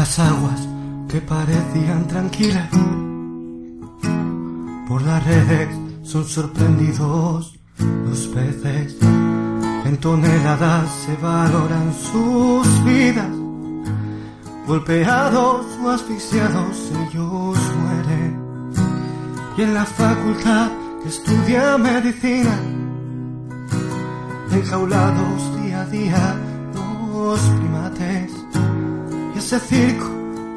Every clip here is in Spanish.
Las aguas que parecían tranquilas, por las redes son sorprendidos los peces. En toneladas se valoran sus vidas, golpeados o asfixiados ellos mueren. Y en la facultad estudia medicina, enjaulados día a día los primates ese circo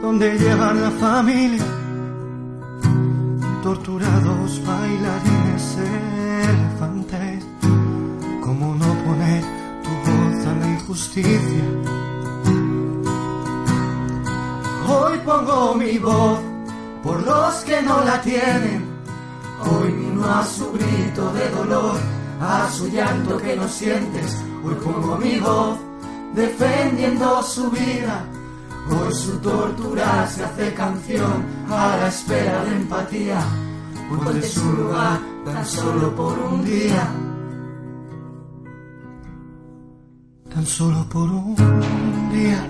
donde llevan la familia torturados bailarines elefantes cómo no poner tu voz a la injusticia. Hoy pongo mi voz por los que no la tienen. Hoy vino a su grito de dolor a su llanto que no sientes. Hoy pongo mi voz defendiendo su vida. Hoy su tortura se hace canción a la espera de empatía. En su lugar tan solo por un día. Tan solo por un día.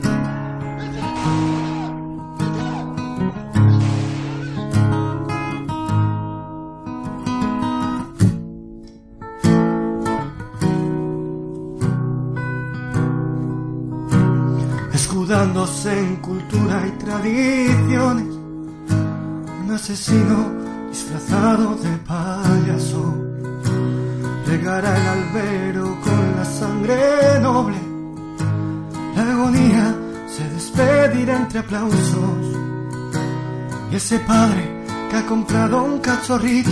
En cultura y tradiciones. Un asesino disfrazado de payaso regará el albero con la sangre noble. La agonía se despedirá entre aplausos. Y ese padre que ha comprado un cachorrito,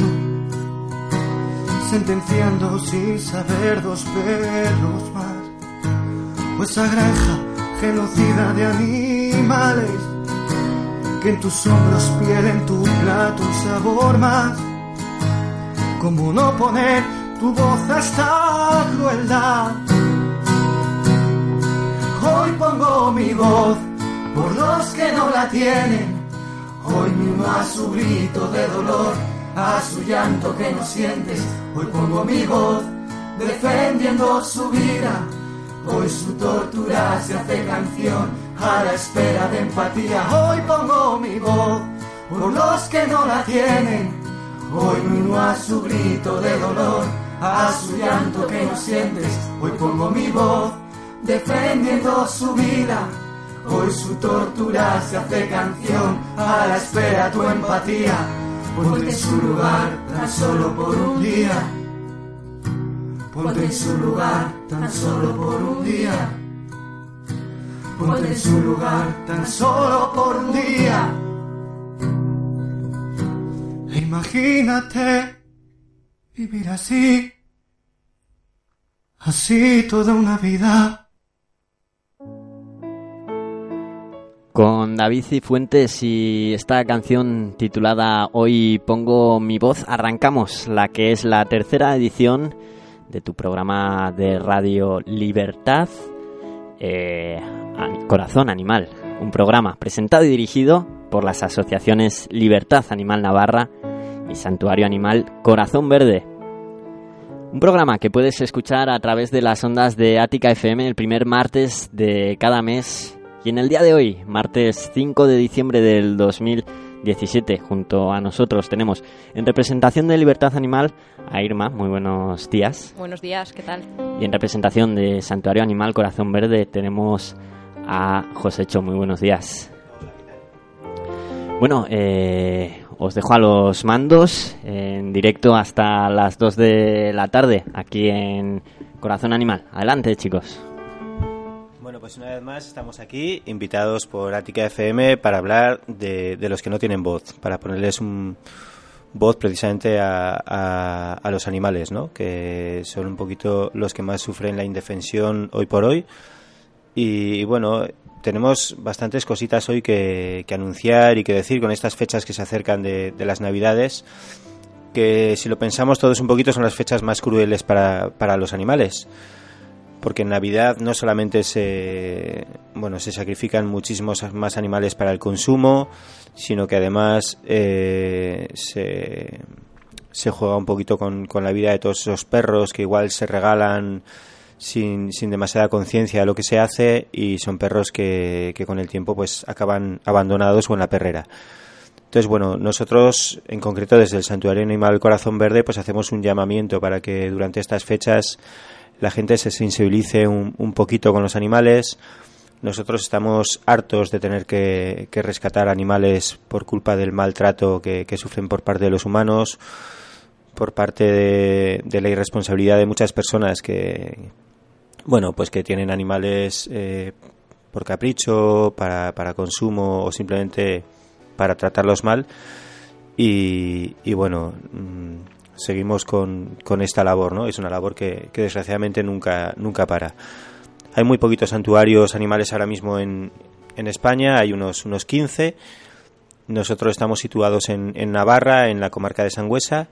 sentenciando sin saber dos perros más. Pues a granja genocida de animales que en tus hombros pierden tu plato un sabor más. ¿Cómo no poner tu voz a esta crueldad? Hoy pongo mi voz por los que no la tienen. Hoy mismo a su grito de dolor, a su llanto que no sientes. Hoy pongo mi voz defendiendo su vida. Hoy su tortura se hace canción a la espera de empatía. Hoy pongo mi voz por los que no la tienen. Hoy uno a su grito de dolor, a su llanto que no sientes. Hoy pongo mi voz defendiendo su vida. Hoy su tortura se hace canción a la espera de tu empatía. Ponte su lugar tan solo por un día. Ponte en su lugar tan solo por un día. Ponte en su lugar tan solo por un día. E imagínate vivir así, así toda una vida. Con David Cifuentes y esta canción titulada Hoy pongo mi voz, arrancamos la que es la tercera edición de tu programa de radio Libertad, eh, Corazón Animal, un programa presentado y dirigido por las asociaciones Libertad Animal Navarra y Santuario Animal Corazón Verde. Un programa que puedes escuchar a través de las ondas de Ática FM el primer martes de cada mes y en el día de hoy, martes 5 de diciembre del 2017, junto a nosotros tenemos en representación de Libertad Animal a Irma, muy buenos días. Buenos días, ¿qué tal? Y en representación de Santuario Animal Corazón Verde tenemos a Josécho, muy buenos días. Bueno, eh, os dejo a los mandos en directo hasta las 2 de la tarde aquí en Corazón Animal. Adelante, chicos. Pues una vez más estamos aquí, invitados por Ática FM para hablar de, los que no tienen voz, para ponerles un voz precisamente a, los animales, ¿no? que son un poquito los que más sufren la indefensión hoy por hoy. Y, bueno, tenemos bastantes cositas hoy que, anunciar y que decir con estas fechas que se acercan de, de las Navidades que si lo pensamos todos un poquito son las fechas más crueles para, para los animales porque en Navidad no solamente se bueno se sacrifican muchísimos más animales para el consumo, sino que además eh, se, se, juega un poquito con, con, la vida de todos esos perros que igual se regalan sin, sin demasiada conciencia de lo que se hace y son perros que, que con el tiempo pues acaban abandonados o en la perrera. Entonces, bueno, nosotros en concreto desde el Santuario Animal Corazón Verde pues hacemos un llamamiento para que durante estas fechas la gente se sensibilice un, un poquito con los animales. Nosotros estamos hartos de tener que, rescatar animales por culpa del maltrato que, sufren por parte de los humanos, por parte de, la irresponsabilidad de muchas personas que, bueno, pues que tienen animales eh, por capricho, para, para consumo o simplemente para tratarlos mal. Y, y bueno, mm, seguimos con, con esta labor, ¿no? Es una labor que, desgraciadamente nunca, nunca para. Hay muy poquitos santuarios animales ahora mismo en, en España, hay unos, unos 15. Nosotros estamos situados en, en Navarra, en la comarca de Sangüesa.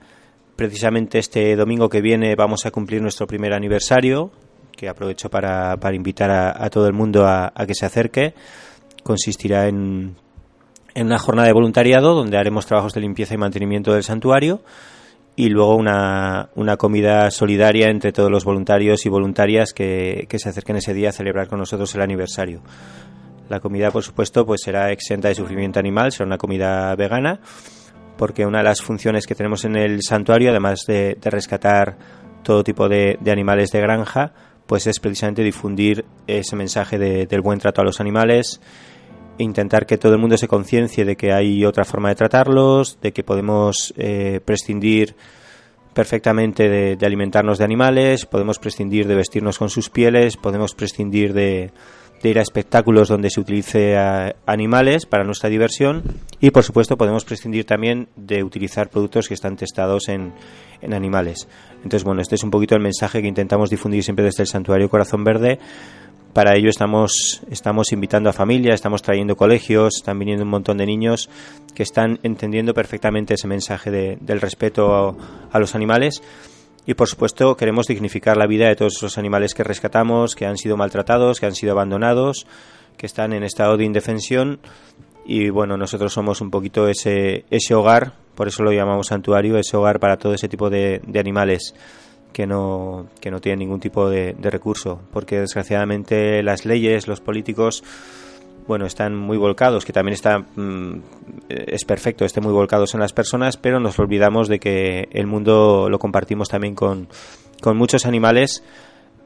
Precisamente este domingo que viene vamos a cumplir nuestro primer aniversario, que aprovecho para, para invitar a, todo el mundo a, a que se acerque. Consistirá en, en una jornada de voluntariado donde haremos trabajos de limpieza y mantenimiento del santuario y luego una, una, comida solidaria entre todos los voluntarios y voluntarias que, se acerquen ese día a celebrar con nosotros el aniversario. La comida, por supuesto, pues será exenta de sufrimiento animal, será una comida vegana, porque una de las funciones que tenemos en el santuario, además de, rescatar todo tipo de, animales de granja, pues es precisamente difundir ese mensaje del buen trato a los animales, intentar que todo el mundo se conciencie de que hay otra forma de tratarlos, de que podemos eh, prescindir perfectamente de, alimentarnos de animales, podemos prescindir de vestirnos con sus pieles, podemos prescindir de, ir a espectáculos donde se utilice animales para nuestra diversión y por supuesto podemos prescindir también de utilizar productos que están testados en, en animales. Entonces bueno, este es un poquito el mensaje que intentamos difundir siempre desde el Santuario Corazón Verde para ello estamos, estamos invitando a familias, estamos trayendo colegios, están viniendo un montón de niños que están entendiendo perfectamente ese mensaje del respeto a, los animales. Y por supuesto queremos dignificar la vida de todos esos animales que rescatamos, que han sido maltratados, que han sido abandonados, que están en estado de indefensión. Y bueno, nosotros somos un poquito ese, ese hogar, por eso lo llamamos santuario, ese hogar para todo ese tipo de, de animales que no, que no tienen ningún tipo de, recurso, porque desgraciadamente las leyes, los políticos, bueno, están muy volcados, que también está, mm, es perfecto, estén muy volcados en las personas, pero nos olvidamos de que el mundo lo compartimos también con, con muchos animales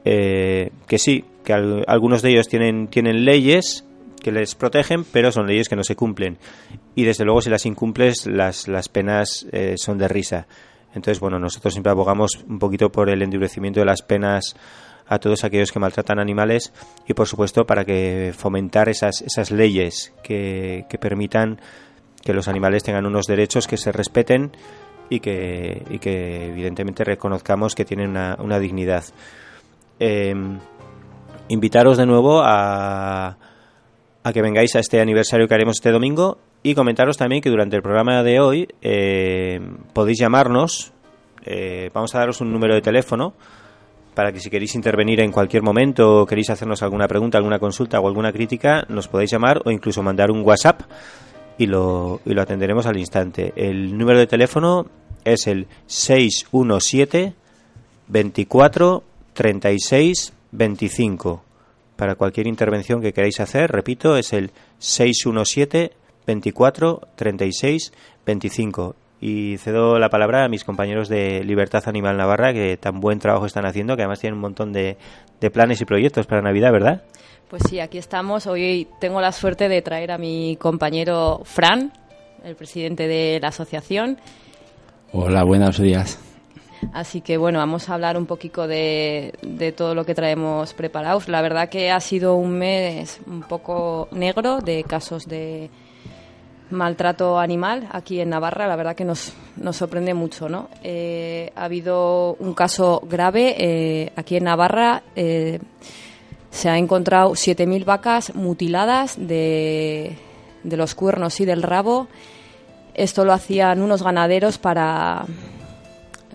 eh, que sí, que algunos de ellos tienen, tienen leyes que les protegen, pero son leyes que no se cumplen. Y desde luego si las incumples, las, las penas eh, son de risa. Entonces, bueno, nosotros siempre abogamos un poquito por el endurecimiento de las penas a todos aquellos que maltratan animales y, por supuesto, para que fomentar esas, esas leyes que, permitan que los animales tengan unos derechos que se respeten y que, y que evidentemente reconozcamos que tienen una, dignidad. Em, invitaros de nuevo a, a que vengáis a este aniversario que haremos este domingo y comentaros también que durante el programa de hoy eh, podéis llamarnos. Eh, vamos a daros un número de teléfono para que si queréis intervenir en cualquier momento o queréis hacernos alguna pregunta, alguna consulta o alguna crítica, nos podéis llamar o incluso mandar un WhatsApp y lo, y lo atenderemos al instante. El número de teléfono es el 617 24 36 25. Para cualquier intervención que queráis hacer, repito, es el 617 24 36 25. Y cedo la palabra a mis compañeros de Libertad Animal Navarra, que tan buen trabajo están haciendo, que además tienen un montón de, de planes y proyectos para Navidad, ¿verdad? Pues sí, aquí estamos. Hoy tengo la suerte de traer a mi compañero Fran, el presidente de la asociación. Hola, buenos días. Así que bueno, vamos a hablar un poquito de, de, todo lo que traemos preparados. La verdad que ha sido un mes un poco negro de casos de maltrato animal aquí en Navarra. La verdad que nos, nos sorprende mucho, ¿no? Eh, ha habido un caso grave eh, aquí en Navarra. Eh, se ha encontrado 7.000 vacas mutiladas de, de los cuernos y del rabo. Esto lo hacían unos ganaderos para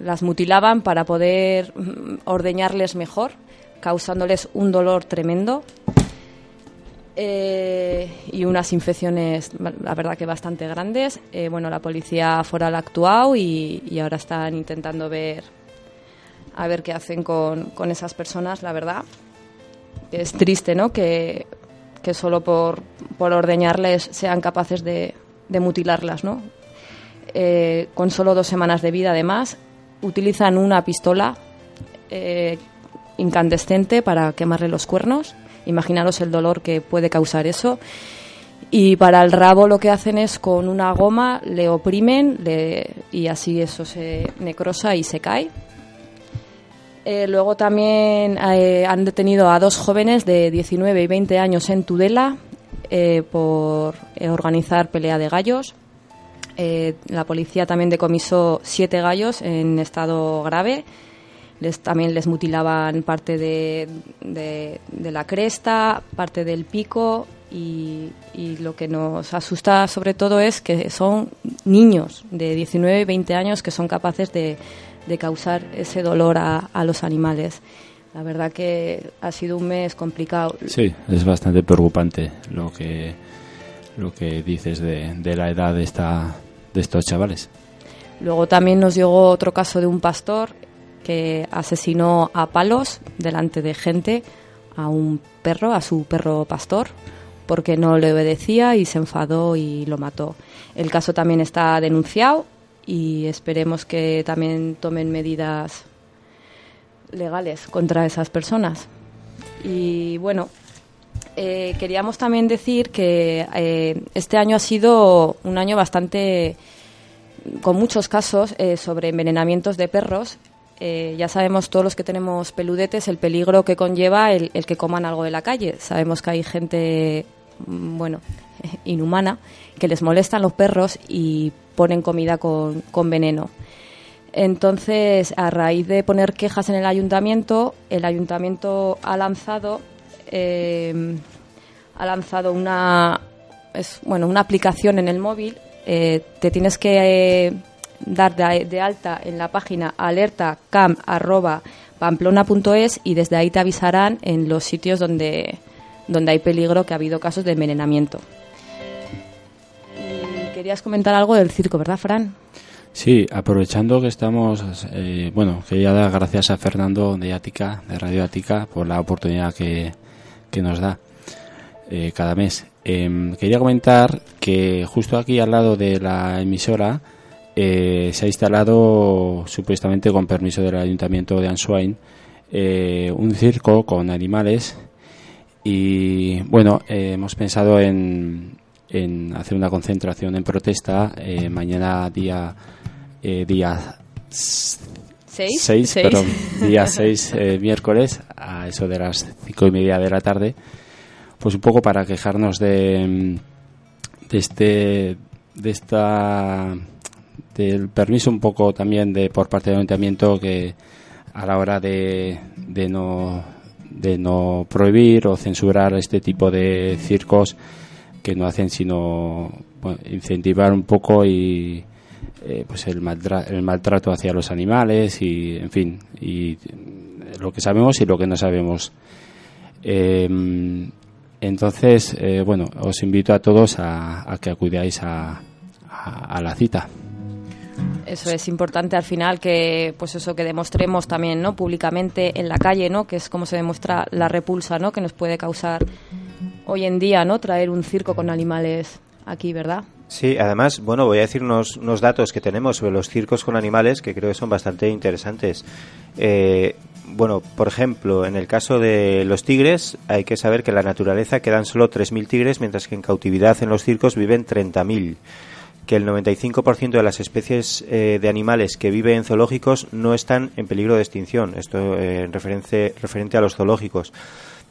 las mutilaban para poder mm, ordeñarles mejor, causándoles un dolor tremendo eh, y unas infecciones, la verdad que bastante grandes. Eh, bueno, la policía foral ha actuado y, ahora están intentando ver a ver qué hacen con, con, esas personas, la verdad. Es triste, ¿no? Que, que solo por, por ordeñarles sean capaces de, de mutilarlas, ¿no? Eh, con solo dos semanas de vida, además, utilizan una pistola eh, incandescente para quemarle los cuernos. Imaginaros el dolor que puede causar eso. Y para el rabo lo que hacen es con una goma le oprimen y así eso se necrosa y se cae. Eh, luego también eh, han detenido a dos jóvenes de 19 y 20 años en Tudela por organizar pelea de gallos. Eh, la policía también decomisó siete gallos en estado grave. Les, también les mutilaban parte de, de, de la cresta, parte del pico y, y, lo que nos asusta sobre todo es que son niños de 19 y 20 años que son capaces de, de causar ese dolor a, a, los animales. La verdad que ha sido un mes complicado. Sí, es bastante preocupante lo que, lo que dices de, de la edad de esta de estos chavales. Luego también nos llegó otro caso de un pastor que asesinó a palos delante de gente a un perro, a su perro pastor, porque no le obedecía y se enfadó y lo mató. El caso también está denunciado y esperemos que también tomen medidas legales contra esas personas. Y bueno, eh, queríamos también decir que eh, este año ha sido un año bastante con muchos casos eh, sobre envenenamientos de perros. Ya sabemos todos los que tenemos peludetes el peligro que conlleva el, que coman algo de la calle. Sabemos que hay gente, mm, bueno, inhumana, que les molestan los perros y ponen comida con veneno. Entonces, a raíz de poner quejas en el ayuntamiento, el ayuntamiento ha lanzado eh, ha lanzado una es, bueno una aplicación en el móvil. Eh, te tienes que eh, dar de, de, alta en la página alertacam@pamplona.es y desde ahí te avisarán en los sitios donde donde hay peligro que ha habido casos de envenenamiento. Y querías comentar algo del circo, ¿verdad, Fran? Sí, aprovechando que estamos, eh, bueno, quería dar gracias a Fernando de Ática, de Radio Ática, por la oportunidad que, que nos da eh, cada mes. Eh, quería comentar que justo aquí al lado de la emisora eh, se ha instalado, supuestamente con permiso del Ayuntamiento de Answain, eh, un circo con animales y bueno, hemos pensado en, en, hacer una concentración en protesta mañana día, día 6, 6 perdón, día 6 eh, miércoles a eso de las cinco y media de la tarde. Pues un poco para quejarnos de, de este de esta del permiso un poco también de por parte del ayuntamiento que a la hora de, de no de no prohibir o censurar este tipo de circos que no hacen sino bueno, incentivar un poco y eh, pues el, el maltrato hacia los animales y en fin y lo que sabemos y lo que no sabemos. Eh, entonces eh, bueno os invito a todos a, a que acudáis a, a, a, la cita. Eso es importante al final que pues eso que demostremos también no públicamente en la calle no que es como se demuestra la repulsa no que nos puede causar hoy en día no traer un circo con animales aquí verdad Sí, además, bueno, voy a decir unos, unos, datos que tenemos sobre los circos con animales que creo que son bastante interesantes. Eh, bueno, por ejemplo, en el caso de los tigres, hay que saber que en la naturaleza quedan solo 3.000 tigres, mientras que en cautividad en los circos viven 30.000 que el 95% de las especies eh, de animales que viven en zoológicos no están en peligro de extinción. Esto eh, en referente, referente a los zoológicos.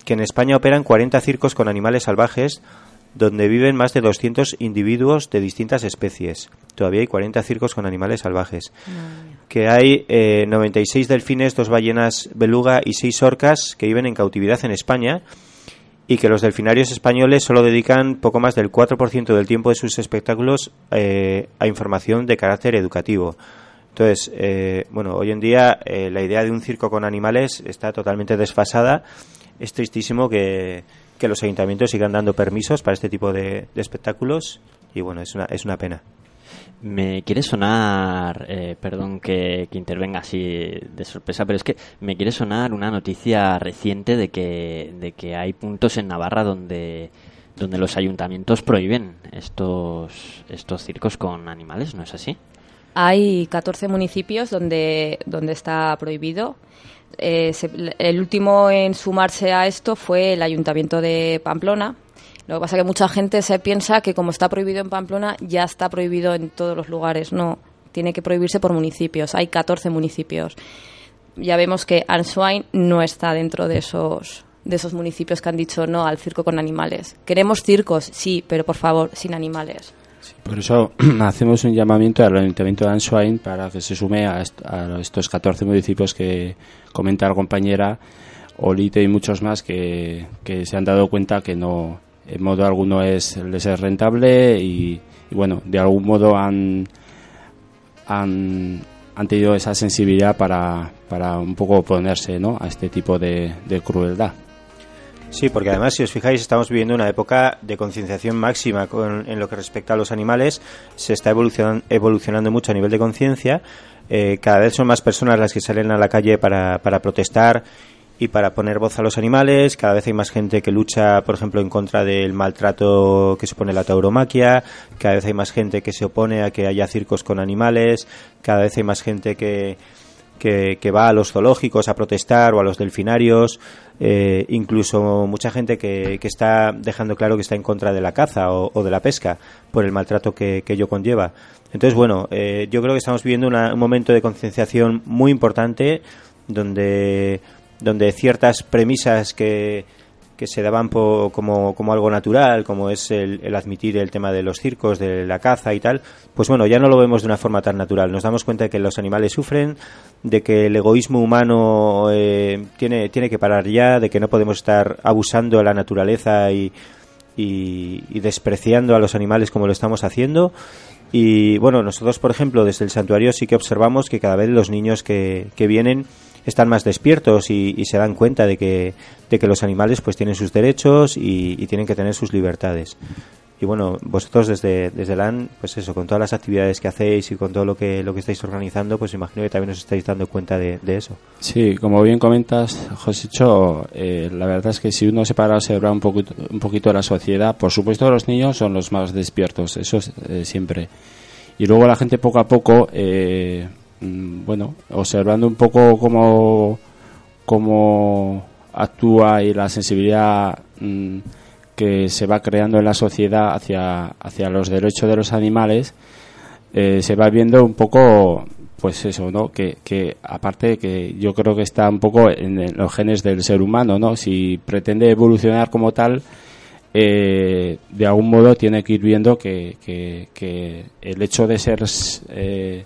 Que en España operan 40 circos con animales salvajes donde viven más de 200 individuos de distintas especies. Todavía hay 40 circos con animales salvajes. Que hay 96 eh, delfines, dos ballenas beluga y seis orcas que viven en cautividad en España y que los delfinarios españoles solo dedican poco más del 4% del tiempo de sus espectáculos eh, a información de carácter educativo. Entonces, eh, bueno, hoy en día eh, la idea de un circo con animales está totalmente desfasada. Es tristísimo que, que los ayuntamientos sigan dando permisos para este tipo de, de espectáculos y bueno, es una, es una pena. Me quiere sonar, eh, perdón que, intervenga así de sorpresa, pero es que me quiere sonar una noticia reciente de que, de que hay puntos en Navarra donde, donde los ayuntamientos prohíben estos, estos circos con animales, ¿no es así? Hay 14 municipios donde, donde está prohibido. Eh, el último en sumarse a esto fue el ayuntamiento de Pamplona, lo que pasa es que mucha gente se piensa que como está prohibido en Pamplona, ya está prohibido en todos los lugares. No, tiene que prohibirse por municipios. Hay 14 municipios. Ya vemos que Answine no está dentro de esos de esos municipios que han dicho no al circo con animales. Queremos circos, sí, pero por favor, sin animales. Por eso hacemos un llamamiento al Ayuntamiento de Answine para que se sume a, estos 14 municipios que comenta la compañera Olite y muchos más que, que se han dado cuenta que no en modo alguno es, les es rentable y, bueno, de algún modo han, han, tenido esa sensibilidad para, para un poco oponerse ¿no? a este tipo de, crueldad. Sí, porque además, si os fijáis, estamos viviendo una época de concienciación máxima en lo que respecta a los animales. Se está evolucionando, evolucionando mucho a nivel de conciencia. Eh, cada vez son más personas las que salen a la calle para, para protestar y para poner voz a los animales. Cada vez hay más gente que lucha, por ejemplo, en contra del maltrato que supone la tauromaquia. Cada vez hay más gente que se opone a que haya circos con animales. Cada vez hay más gente que, que, va a los zoológicos a protestar o a los delfinarios. Eh, incluso mucha gente que, que, está dejando claro que está en contra de la caza o, de la pesca por el maltrato que, que ello conlleva. Entonces, bueno, eh, yo creo que estamos viviendo un momento de concienciación muy importante donde donde ciertas premisas que, que se daban como, como, algo natural, como es el, admitir el tema de los circos, de la caza y tal, pues bueno, ya no lo vemos de una forma tan natural. Nos damos cuenta de que los animales sufren, de que el egoísmo humano eh, tiene, tiene que parar ya, de que no podemos estar abusando de la naturaleza y, y, despreciando a los animales como lo estamos haciendo. Y bueno, nosotros, por ejemplo, desde el santuario sí que observamos que cada vez los niños que, que vienen están más despiertos y, se dan cuenta de que, de que los animales pues tienen sus derechos y, tienen que tener sus libertades. Y bueno, vosotros desde, desde LAN, pues eso, con todas las actividades que hacéis y con todo lo que, lo que estáis organizando, pues imagino que también os estáis dando cuenta de, eso. Sí, como bien comentas, José eh, la verdad es que si uno se para a observar un poquito, un poquito la sociedad, por supuesto los niños son los más despiertos, eso es, eh, siempre. Y luego la gente poco a poco, eh, bueno, observando un poco cómo, cómo actúa y la sensibilidad mm, que se va creando en la sociedad hacia, hacia los derechos de los animales, eh, se va viendo un poco, pues eso, ¿no? Que, que aparte que yo creo que está un poco en, los genes del ser humano, ¿no? Si pretende evolucionar como tal, eh, de algún modo tiene que ir viendo que, que, que el hecho de ser eh,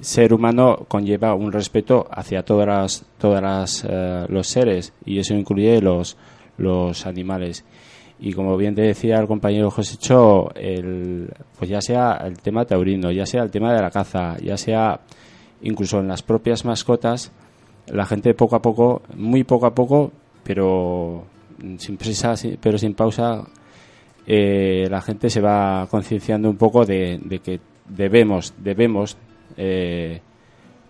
ser humano conlleva un respeto hacia todas las, todas eh, los seres y eso incluye los, los animales. Y como bien te decía el compañero José Cho, el, pues ya sea el tema taurino, ya sea el tema de la caza, ya sea incluso en las propias mascotas, la gente poco a poco, muy poco a poco, pero sin prisa, pero sin pausa, eh, la gente se va concienciando un poco de, de que debemos, debemos eh,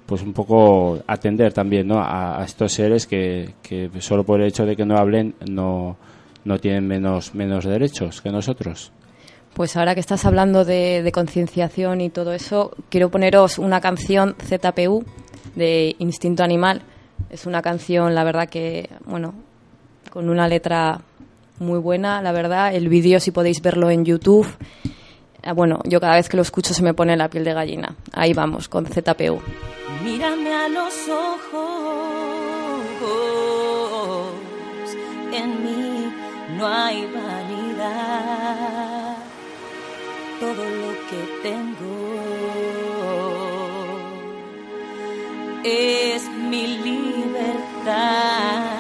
pues un poco atender también ¿no? a, estos seres que, que, solo por el hecho de que no hablen no, no tienen menos, menos derechos que nosotros. Pues ahora que estás hablando de, concienciación y todo eso, quiero poneros una canción ZPU de Instinto Animal. Es una canción, la verdad que, bueno, con una letra muy buena, la verdad. El vídeo, si podéis verlo en YouTube, bueno, yo cada vez que lo escucho se me pone la piel de gallina. Ahí vamos, con ZPU. Mírame a los ojos, en mí no hay vanidad, todo lo que tengo es mi libertad.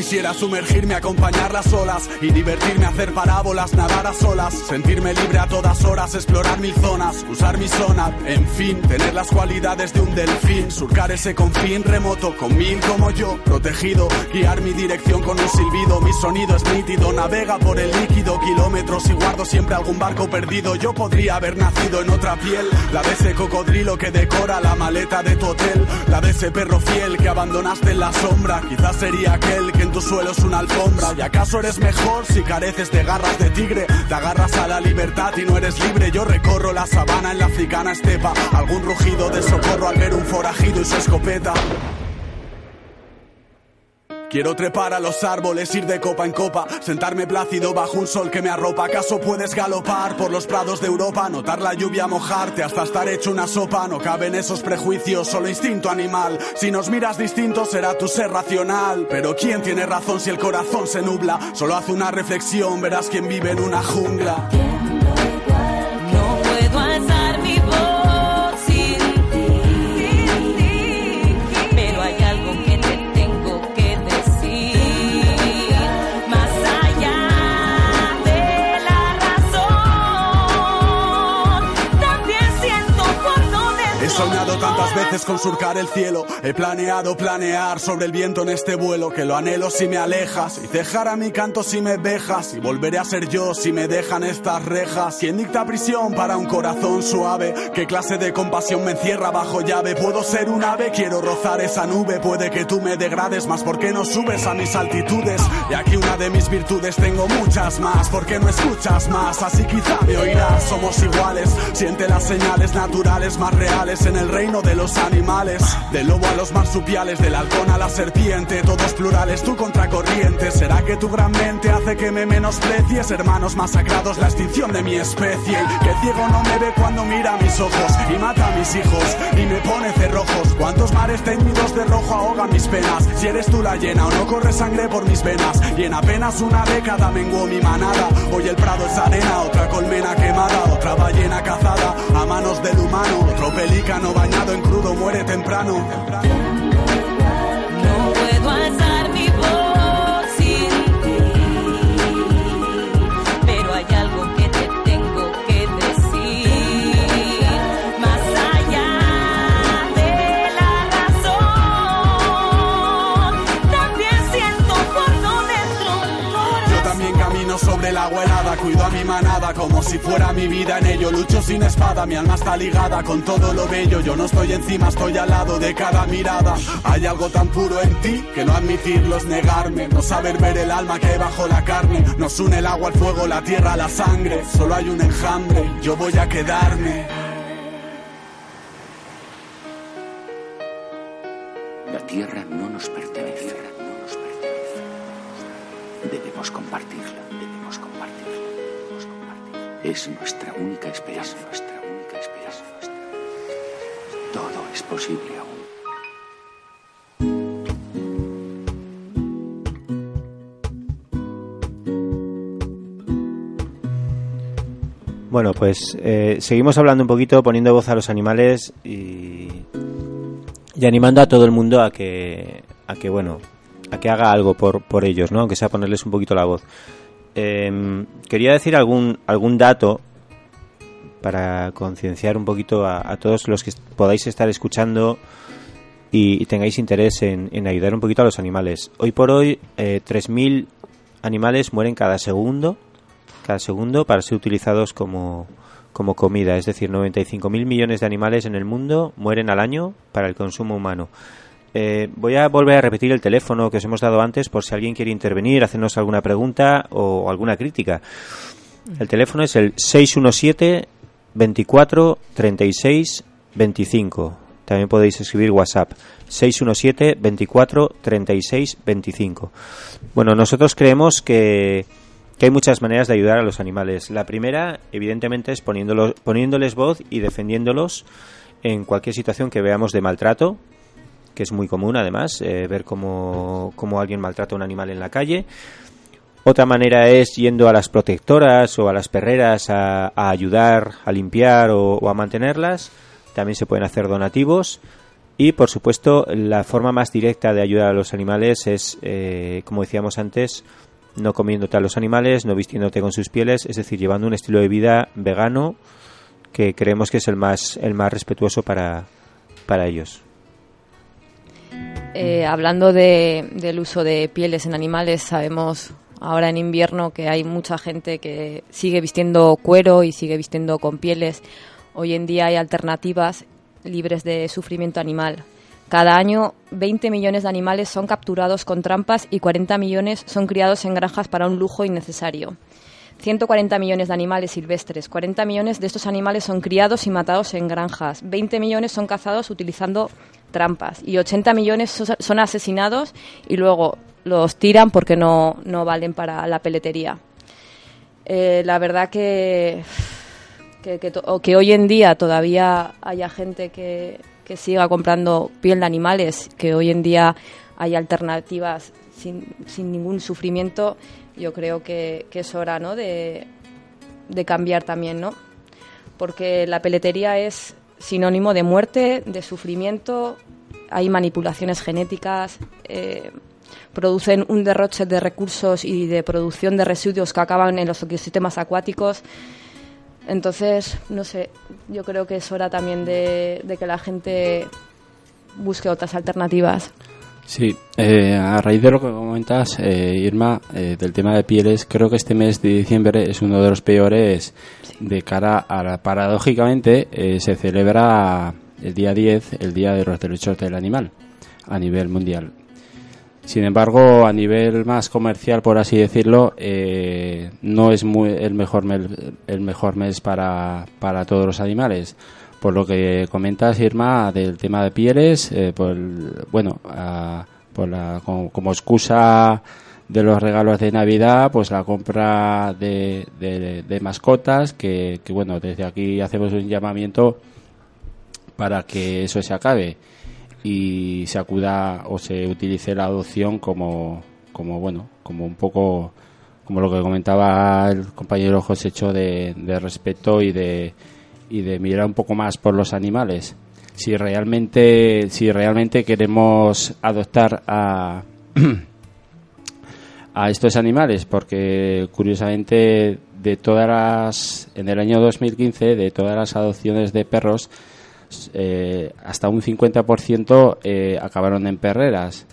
Quisiera sumergirme, acompañar las olas y divertirme, hacer parábolas, nadar a solas, sentirme libre a todas horas, explorar mil zonas, usar mi zona, en fin, tener las cualidades de un delfín, surcar ese confín remoto con mil como yo, protegido, guiar mi dirección con un silbido, mi sonido es nítido, navega por el líquido, kilómetros y guardo siempre algún barco perdido. Yo podría haber nacido en otra piel, la de ese cocodrilo que decora la maleta de tu hotel, la de ese perro fiel que abandonaste en la sombra, quizás sería aquel que en tu suelo es una alfombra. ¿Y acaso eres mejor si careces de garras de tigre? Te agarras a la libertad y no eres libre. Yo recorro la sabana en la africana estepa. Algún rugido de socorro al ver un forajido y su escopeta. Quiero trepar a los árboles, ir de copa en copa, sentarme plácido bajo un sol que me arropa. ¿Acaso puedes galopar por los prados de Europa, notar la lluvia mojarte hasta estar hecho una sopa? No caben esos prejuicios, solo instinto animal. Si nos miras distinto será tu ser racional. Pero ¿quién tiene razón si el corazón se nubla? Solo haz una reflexión, verás quién vive en una jungla. Soñado tantas veces con surcar el cielo. He planeado planear sobre el viento en este vuelo. Que lo anhelo si me alejas. Y cejará mi canto si me dejas. Y volveré a ser yo si me dejan estas rejas. ¿Quién dicta prisión para un corazón suave? ¿Qué clase de compasión me encierra bajo llave? Puedo ser un ave, quiero rozar esa nube. Puede que tú me degrades más. ¿Por qué no subes a mis altitudes? Y aquí una de mis virtudes tengo muchas más. ¿Por qué no escuchas más? Así quizá me oirás. Somos iguales. Siente las señales naturales más reales en el reino de los animales. Del lobo a los marsupiales, del halcón a la serpiente, todos plurales, tú contracorriente. ¿Será que tu gran mente hace que me menosprecies? Hermanos masacrados, la extinción de mi especie. Que ciego no me ve cuando mira mis ojos y mata a mis hijos y me pone cerrojos. ¿Cuántos mares teñidos de rojo ahogan mis penas? Si eres tú la llena o no corre sangre por mis venas. Y en apenas una década menguó mi manada. Hoy el prado es arena, otra colmena quemada, otra ballena cazada a manos del humano, otro pelícano bañado en crudo muere temprano. No cuido a mi manada como si fuera mi vida en ello. Lucho sin espada, mi alma está ligada con todo lo bello. Yo no estoy encima, estoy al lado de cada mirada. Hay algo tan puro en ti que no admitirlo es negarme. No saber ver el alma que hay bajo la carne. Nos une el agua, el fuego, la tierra, la sangre. Solo hay un enjambre, yo voy a quedarme. La tierra no nos pertenece. Debemos compartirla. Es nuestra única esperanza. Nuestra única esperanza. Todo es posible aún. Bueno, pues eh, seguimos hablando un poquito, poniendo voz a los animales y, y animando a todo el mundo a que, a que bueno, a que haga algo por, por ellos, ¿no? Aunque sea ponerles un poquito la voz. Em, quería decir algún, algún dato para concienciar un poquito a, todos los que podáis estar escuchando y, tengáis interés en, en ayudar un poquito a los animales. Hoy por hoy, eh, 3.000 animales mueren cada segundo cada segundo para ser utilizados como, como comida. Es decir, 95.000 millones de animales en el mundo mueren al año para el consumo humano. Eh, voy a volver a repetir el teléfono que os hemos dado antes por si alguien quiere intervenir, hacernos alguna pregunta o alguna crítica. El teléfono es el 617 24 36 25. También podéis escribir WhatsApp 617 24 36 25. Bueno, nosotros creemos que, que hay muchas maneras de ayudar a los animales. La primera, evidentemente, es poniéndolos, poniéndoles voz y defendiéndolos en cualquier situación que veamos de maltrato, que es muy común además, eh, ver cómo, cómo alguien maltrata a un animal en la calle. Otra manera es yendo a las protectoras o a las perreras a, ayudar a limpiar o, o a mantenerlas. También se pueden hacer donativos. Y por supuesto, la forma más directa de ayudar a los animales es, eh, como decíamos antes, no comiéndote a los animales, no vistiéndote con sus pieles, es decir, llevando un estilo de vida vegano que creemos que es el más, el más respetuoso para, para ellos. Eh, hablando de- del uso de pieles en animales, sabemos ahora en invierno que hay mucha gente que sigue vistiendo cuero y sigue vistiendo con pieles. Hoy en día hay alternativas libres de sufrimiento animal. Cada año 20 millones de animales son capturados con trampas y 40 millones son criados en granjas para un lujo innecesario. 140 millones de animales silvestres, 40 millones de estos animales son criados y matados en granjas, 20 millones son cazados utilizando trampas y 80 millones so- son asesinados y luego los tiran porque no, no valen para la peletería. Eh, la verdad que, que hoy en día todavía haya gente que, que siga comprando piel de animales, que hoy en día hay alternativas sin, sin ningún sufrimiento, yo creo que, que es hora ¿no? de, de cambiar también, ¿no? Porque la peletería es sinónimo de muerte, de sufrimiento, hay manipulaciones genéticas, eh, producen un derroche de recursos y de producción de residuos que acaban en los ecosistemas acuáticos. Entonces, no sé, yo creo que es hora también de, que la gente busque otras alternativas. Sí, eh, a raíz de lo que comentas, eh, Irma, eh, del tema de pieles, creo que este mes de diciembre es uno de los peores de cara a la, paradójicamente, eh, se celebra el día 10, el Día de los Derechos del Animal, a nivel mundial. Sin embargo, a nivel más comercial, por así decirlo, eh, no es muy, el, mejor mes, el mejor mes para, para todos los animales. Por lo que comentas, Irma, del tema de pieles, eh, por bueno, la, como, como excusa de los regalos de Navidad, pues la compra de, de- mascotas, que, bueno, desde aquí hacemos un llamamiento para que eso se acabe y se acuda o se utilice la adopción como, como bueno, como un poco como lo que comentaba el compañero Josécho de, de respeto y de y de mirar un poco más por los animales. Si realmente si realmente queremos adoptar a a estos animales porque curiosamente de todas las en el año 2015 de todas las adopciones de perros eh, hasta un 50% eh, acabaron en perreras.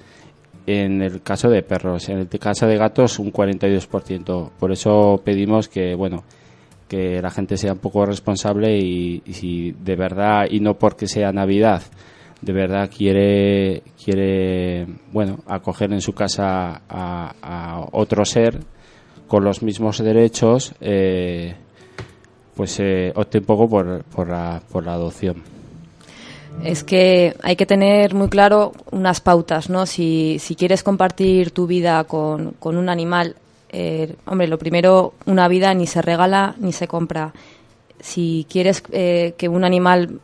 En el caso de perros en el caso de gatos un 42% por eso pedimos que bueno que la gente sea un poco responsable y, y si de verdad y no porque sea navidad de verdad quiere quiere bueno acoger en su casa a, a otro ser con los mismos derechos eh, pues eh, opte un poco por, por, la, por la adopción Es que hay que tener muy claro unas pautas, ¿no? Si, si quieres compartir tu vida con, con un animal, eh, hombre, lo primero, una vida ni se regala ni se compra. Si quieres eh, que un animal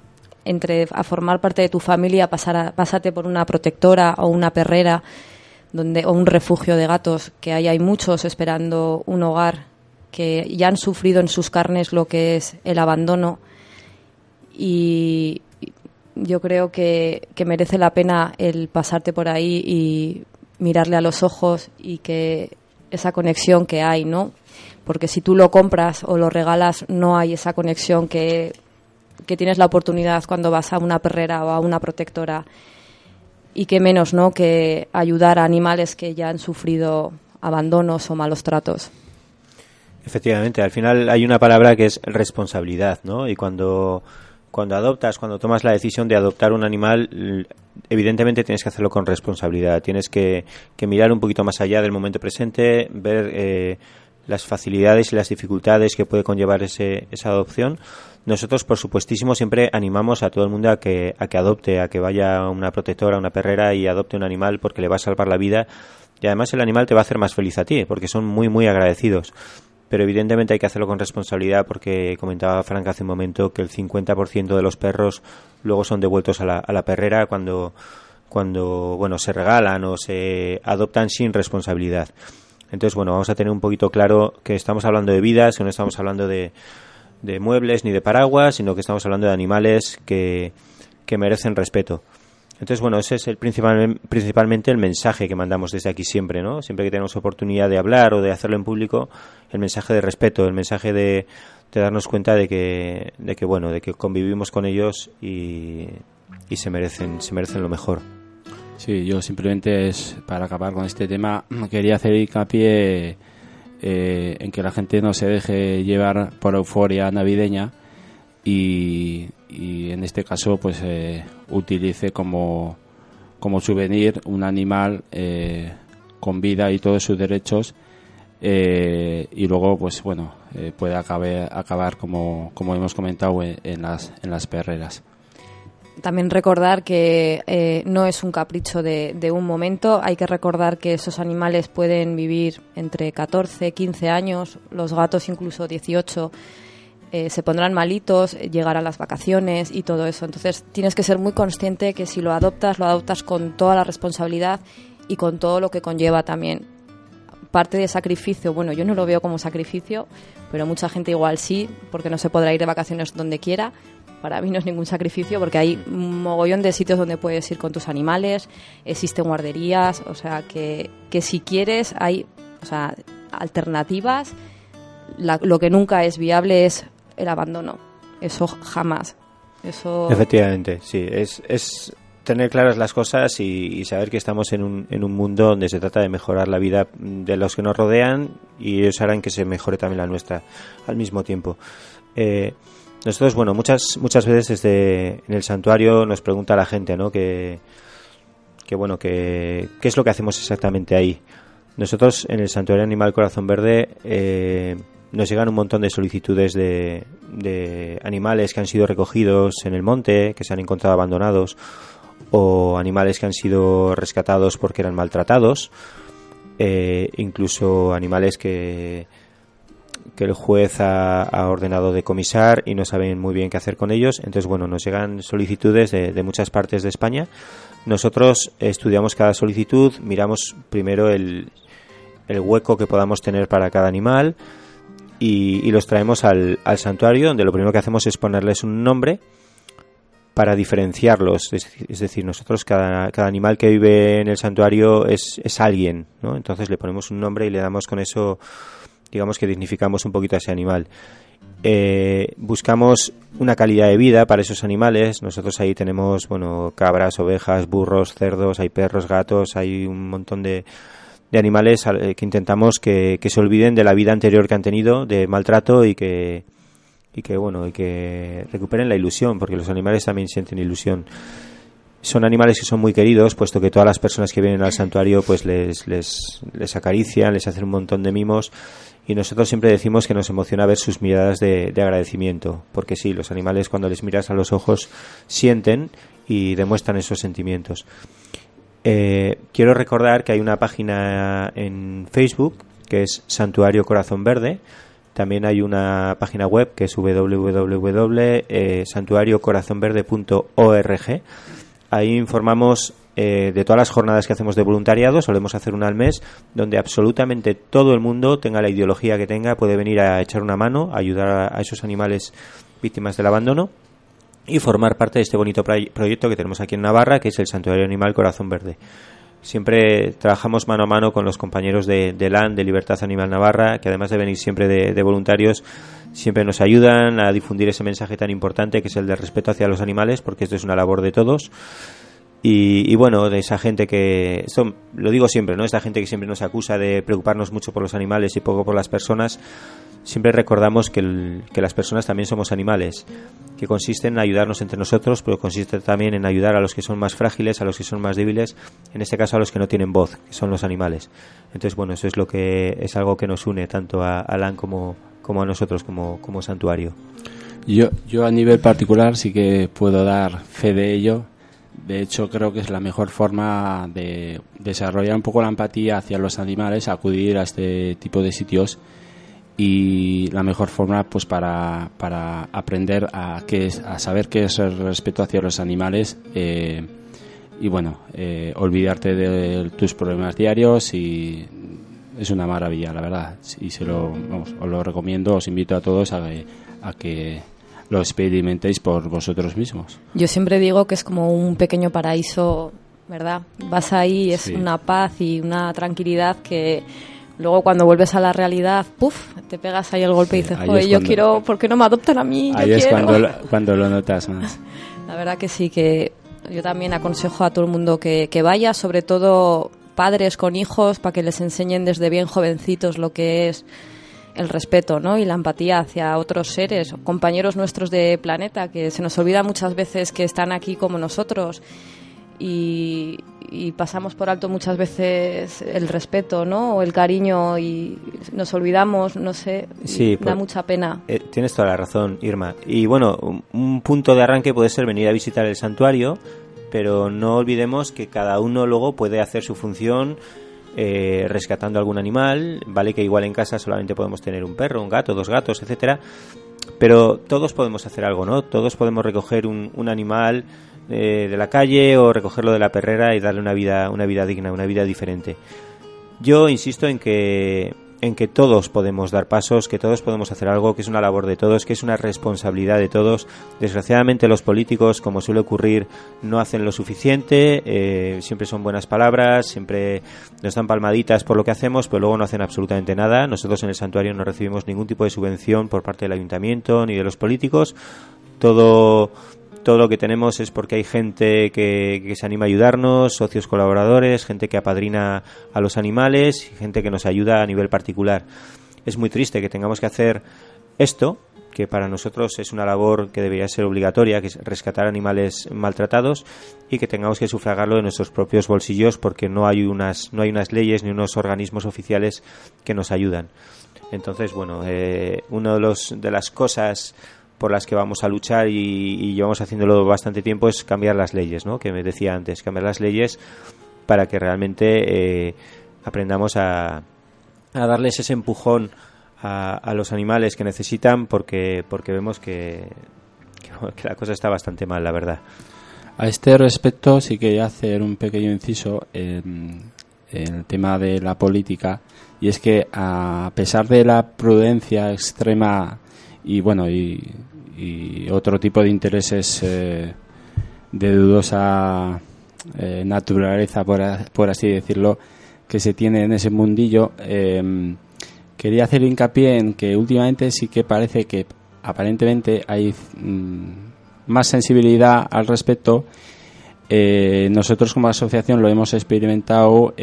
entre a formar parte de tu familia, pasar a- pásate por una protectora o una perrera donde, o un refugio de gatos, que ahí hay muchos esperando un hogar, que ya han sufrido en sus carnes lo que es el abandono y yo creo que, que merece la pena el pasarte por ahí y mirarle a los ojos y que esa conexión que hay, ¿no? Porque si tú lo compras o lo regalas, no hay esa conexión que, que tienes la oportunidad cuando vas a una perrera o a una protectora. Y que menos, ¿no? Que ayudar a animales que ya han sufrido abandonos o malos tratos. Efectivamente, al final hay una palabra que es responsabilidad, ¿no? Y cuando, cuando adoptas, cuando tomas la decisión de adoptar un animal, evidentemente tienes que hacerlo con responsabilidad. Tienes que, que mirar un poquito más allá del momento presente, ver eh, las facilidades y las dificultades que puede conllevar ese, esa adopción. Nosotros, por supuestísimo, siempre animamos a todo el mundo a que, a que adopte, a que vaya una protectora, una perrera y adopte un animal porque le va a salvar la vida. Y además el animal te va a hacer más feliz a ti, porque son muy, muy agradecidos pero evidentemente hay que hacerlo con responsabilidad porque comentaba Frank hace un momento que el 50% de los perros luego son devueltos a la, a la perrera cuando, cuando bueno, se regalan o se adoptan sin responsabilidad. Entonces, bueno, vamos a tener un poquito claro que estamos hablando de vidas, que no estamos hablando de, de muebles ni de paraguas, sino que estamos hablando de animales que, que merecen respeto. Entonces, bueno, ese es el principal, principalmente el mensaje que mandamos desde aquí siempre, ¿no? Siempre que tenemos oportunidad de hablar o de hacerlo en público, el mensaje de respeto, el mensaje de, de darnos cuenta de que, de que, bueno, de que convivimos con ellos y, y se merecen, se merecen lo mejor. Sí, yo simplemente es para acabar con este tema quería hacer hincapié eh, en que la gente no se deje llevar por euforia navideña y, en este caso pues eh, utilice como, como souvenir un animal eh, con vida y todos sus derechos y luego pues bueno puede acabe- acabar como, como hemos comentado en, en las, en las perreras. También recordar que eh, no es un capricho de, un momento, hay que recordar que esos animales pueden vivir entre 14, 15 años, los gatos incluso 18, eh, se pondrán malitos, eh, llegarán las vacaciones y todo eso. Entonces tienes que ser muy consciente que si lo adoptas, lo adoptas con toda la responsabilidad y con todo lo que conlleva también. Parte de sacrificio, bueno, yo no lo veo como sacrificio, pero mucha gente igual sí, porque no se podrá ir de vacaciones donde quiera. Para mí no es ningún sacrificio porque hay un mogollón de sitios donde puedes ir con tus animales, existen guarderías, o sea, que, que si quieres hay o sea, alternativas. La- lo que nunca es viable es el abandono. Eso jamás. Efectivamente, sí. Es, es tener claras las cosas y, y saber que estamos en un, en un mundo donde se trata de mejorar la vida de los que nos rodean y ellos harán que se mejore también la nuestra al mismo tiempo. Eh, nosotros, bueno, muchas muchas veces desde en el santuario nos pregunta la gente, ¿no? Que, que bueno, que qué es lo que hacemos exactamente ahí. Nosotros en el Santuario Animal Corazón Verde eh, nos llegan un montón de solicitudes de, de animales que han sido recogidos en el monte, que se han encontrado abandonados, o animales que han sido rescatados porque eran maltratados, eh, incluso animales que, que el juez ha, ha ordenado decomisar y no saben muy bien qué hacer con ellos. Entonces, bueno, nos llegan solicitudes de, de muchas partes de España. Nosotros estudiamos cada solicitud, miramos primero el, el hueco que podamos tener para cada animal y, y los traemos al, al santuario, donde lo primero que hacemos es ponerles un nombre para diferenciarlos. Es, es decir, nosotros cada, cada animal que vive en el santuario es, es alguien, ¿no? Entonces le ponemos un nombre y le damos con eso, digamos que dignificamos un poquito a ese animal. Eh, buscamos una calidad de vida para esos animales. Nosotros ahí tenemos, bueno, cabras, ovejas, burros, cerdos, hay perros, gatos, hay un montón de, de animales eh, que intentamos que, se olviden de la vida anterior que han tenido, de maltrato y que, y que bueno y que recuperen la ilusión porque los animales también sienten ilusión son animales que son muy queridos puesto que todas las personas que vienen al santuario pues les, les, les acarician les hacen un montón de mimos y nosotros siempre decimos que nos emociona ver sus miradas de, de agradecimiento porque sí los animales cuando les miras a los ojos sienten y demuestran esos sentimientos eh, quiero recordar que hay una página en Facebook que es Santuario Corazón Verde también hay una página web que es www.santuariocorazonverde.org. Ahí informamos eh, de todas las jornadas que hacemos de voluntariado, solemos hacer una al mes, donde absolutamente todo el mundo, tenga la ideología que tenga, puede venir a echar una mano, ayudar a, esos animales víctimas del abandono y formar parte de este bonito proy- proyecto que tenemos aquí en Navarra, que es el Santuario Animal Corazón Verde. Siempre trabajamos mano a mano con los compañeros de, de LAN, de Libertad Animal Navarra, que además de venir siempre de, de voluntarios, siempre nos ayudan a difundir ese mensaje tan importante que es el de respeto hacia los animales, porque esto es una labor de todos. Y, bueno, de esa gente que, esto lo digo siempre, ¿no? Esta gente que siempre nos acusa de preocuparnos mucho por los animales y poco por las personas. siempre recordamos que, que las personas también somos animales, que consiste en ayudarnos entre nosotros, pero consiste también en ayudar a los que son más frágiles, a los que son más débiles, en este caso a los que no tienen voz, que son los animales. Entonces, bueno, eso es lo que es algo que nos une tanto a Alan como, como a nosotros como, como santuario. Yo, yo a nivel particular sí que puedo dar fe de ello. De hecho, creo que es la mejor forma de desarrollar un poco la empatía hacia los animales, acudir a este tipo de sitios y la mejor forma pues para, para aprender a, qué es, a saber qué es el respeto hacia los animales eh, y bueno, eh, olvidarte de tus problemas diarios y es una maravilla, la verdad. Y se lo, vamos, os lo recomiendo, os invito a todos a a que lo experimentéis por vosotros mismos. Yo siempre digo que es como un pequeño paraíso, ¿verdad? Vas ahí, es Sí. una paz y una tranquilidad que luego cuando vuelves a la realidad, ¡puf! Te pegas ahí el golpe y dices, joder, yo quiero, ¿por qué no me adoptan a mí? Yo Ahí es quiero". cuando, lo- cuando lo notas más. La verdad que sí, que yo también aconsejo a todo el mundo que, que vaya, sobre todo padres con hijos, para que les enseñen desde bien jovencitos lo que es el respeto ¿no? y la empatía hacia otros seres, compañeros nuestros de planeta, que se nos olvida muchas veces que están aquí como nosotros y, y pasamos por alto muchas veces el respeto ¿no? o el cariño y nos olvidamos, no sé, Sí, da mucha pena. Eh, tienes toda la razón, Irma. Y bueno, un, un punto de arranque puede ser venir a visitar el santuario, pero no olvidemos que cada uno luego puede hacer su función eh, rescatando algún animal. Vale que igual en casa solamente podemos tener un perro, un gato, dos gatos, etcétera. Pero todos podemos hacer algo, ¿no? Todos podemos recoger un, animal eh, de la calle o recogerlo de la perrera y darle una vida, una vida digna, una vida diferente. Yo insisto en que en que todos podemos dar pasos, que todos podemos hacer algo, que es una labor de todos, que es una responsabilidad de todos. Desgraciadamente los políticos, como suele ocurrir, no hacen lo suficiente, eh, siempre son buenas palabras, siempre nos dan palmaditas por lo que hacemos, pero luego no hacen absolutamente nada. Nosotros en el santuario no recibimos ningún tipo de subvención por parte del ayuntamiento ni de los políticos. Todo todo lo que tenemos es porque hay gente que, se anima a ayudarnos, socios colaboradores, gente que apadrina a los animales y gente que nos ayuda a nivel particular. Es muy triste que tengamos que hacer esto, que para nosotros es una labor que debería ser obligatoria, que es rescatar animales maltratados y que tengamos que sufragarlo de nuestros propios bolsillos porque no hay unas no hay unas leyes ni unos organismos oficiales que nos ayudan. Entonces, bueno, eh, una de, los, de las cosas por las que vamos a luchar y, llevamos haciéndolo bastante tiempo es cambiar las leyes, ¿no? Que me decía antes, cambiar las leyes para que realmente eh, aprendamos a, a darles ese empujón a, a los animales que necesitan porque porque vemos que, la cosa está bastante mal, la verdad. A este respecto sí que hacer un pequeño inciso en, en el tema de la política y es que a pesar de la prudencia extrema y bueno y, y otro tipo de intereses eh, de dudosa eh, naturaleza por, así decirlo que se tiene en ese mundillo eh, quería hacer hincapié en que últimamente sí que parece que aparentemente hay mm, más sensibilidad al respecto. Eh, nosotros como asociación lo hemos experimentado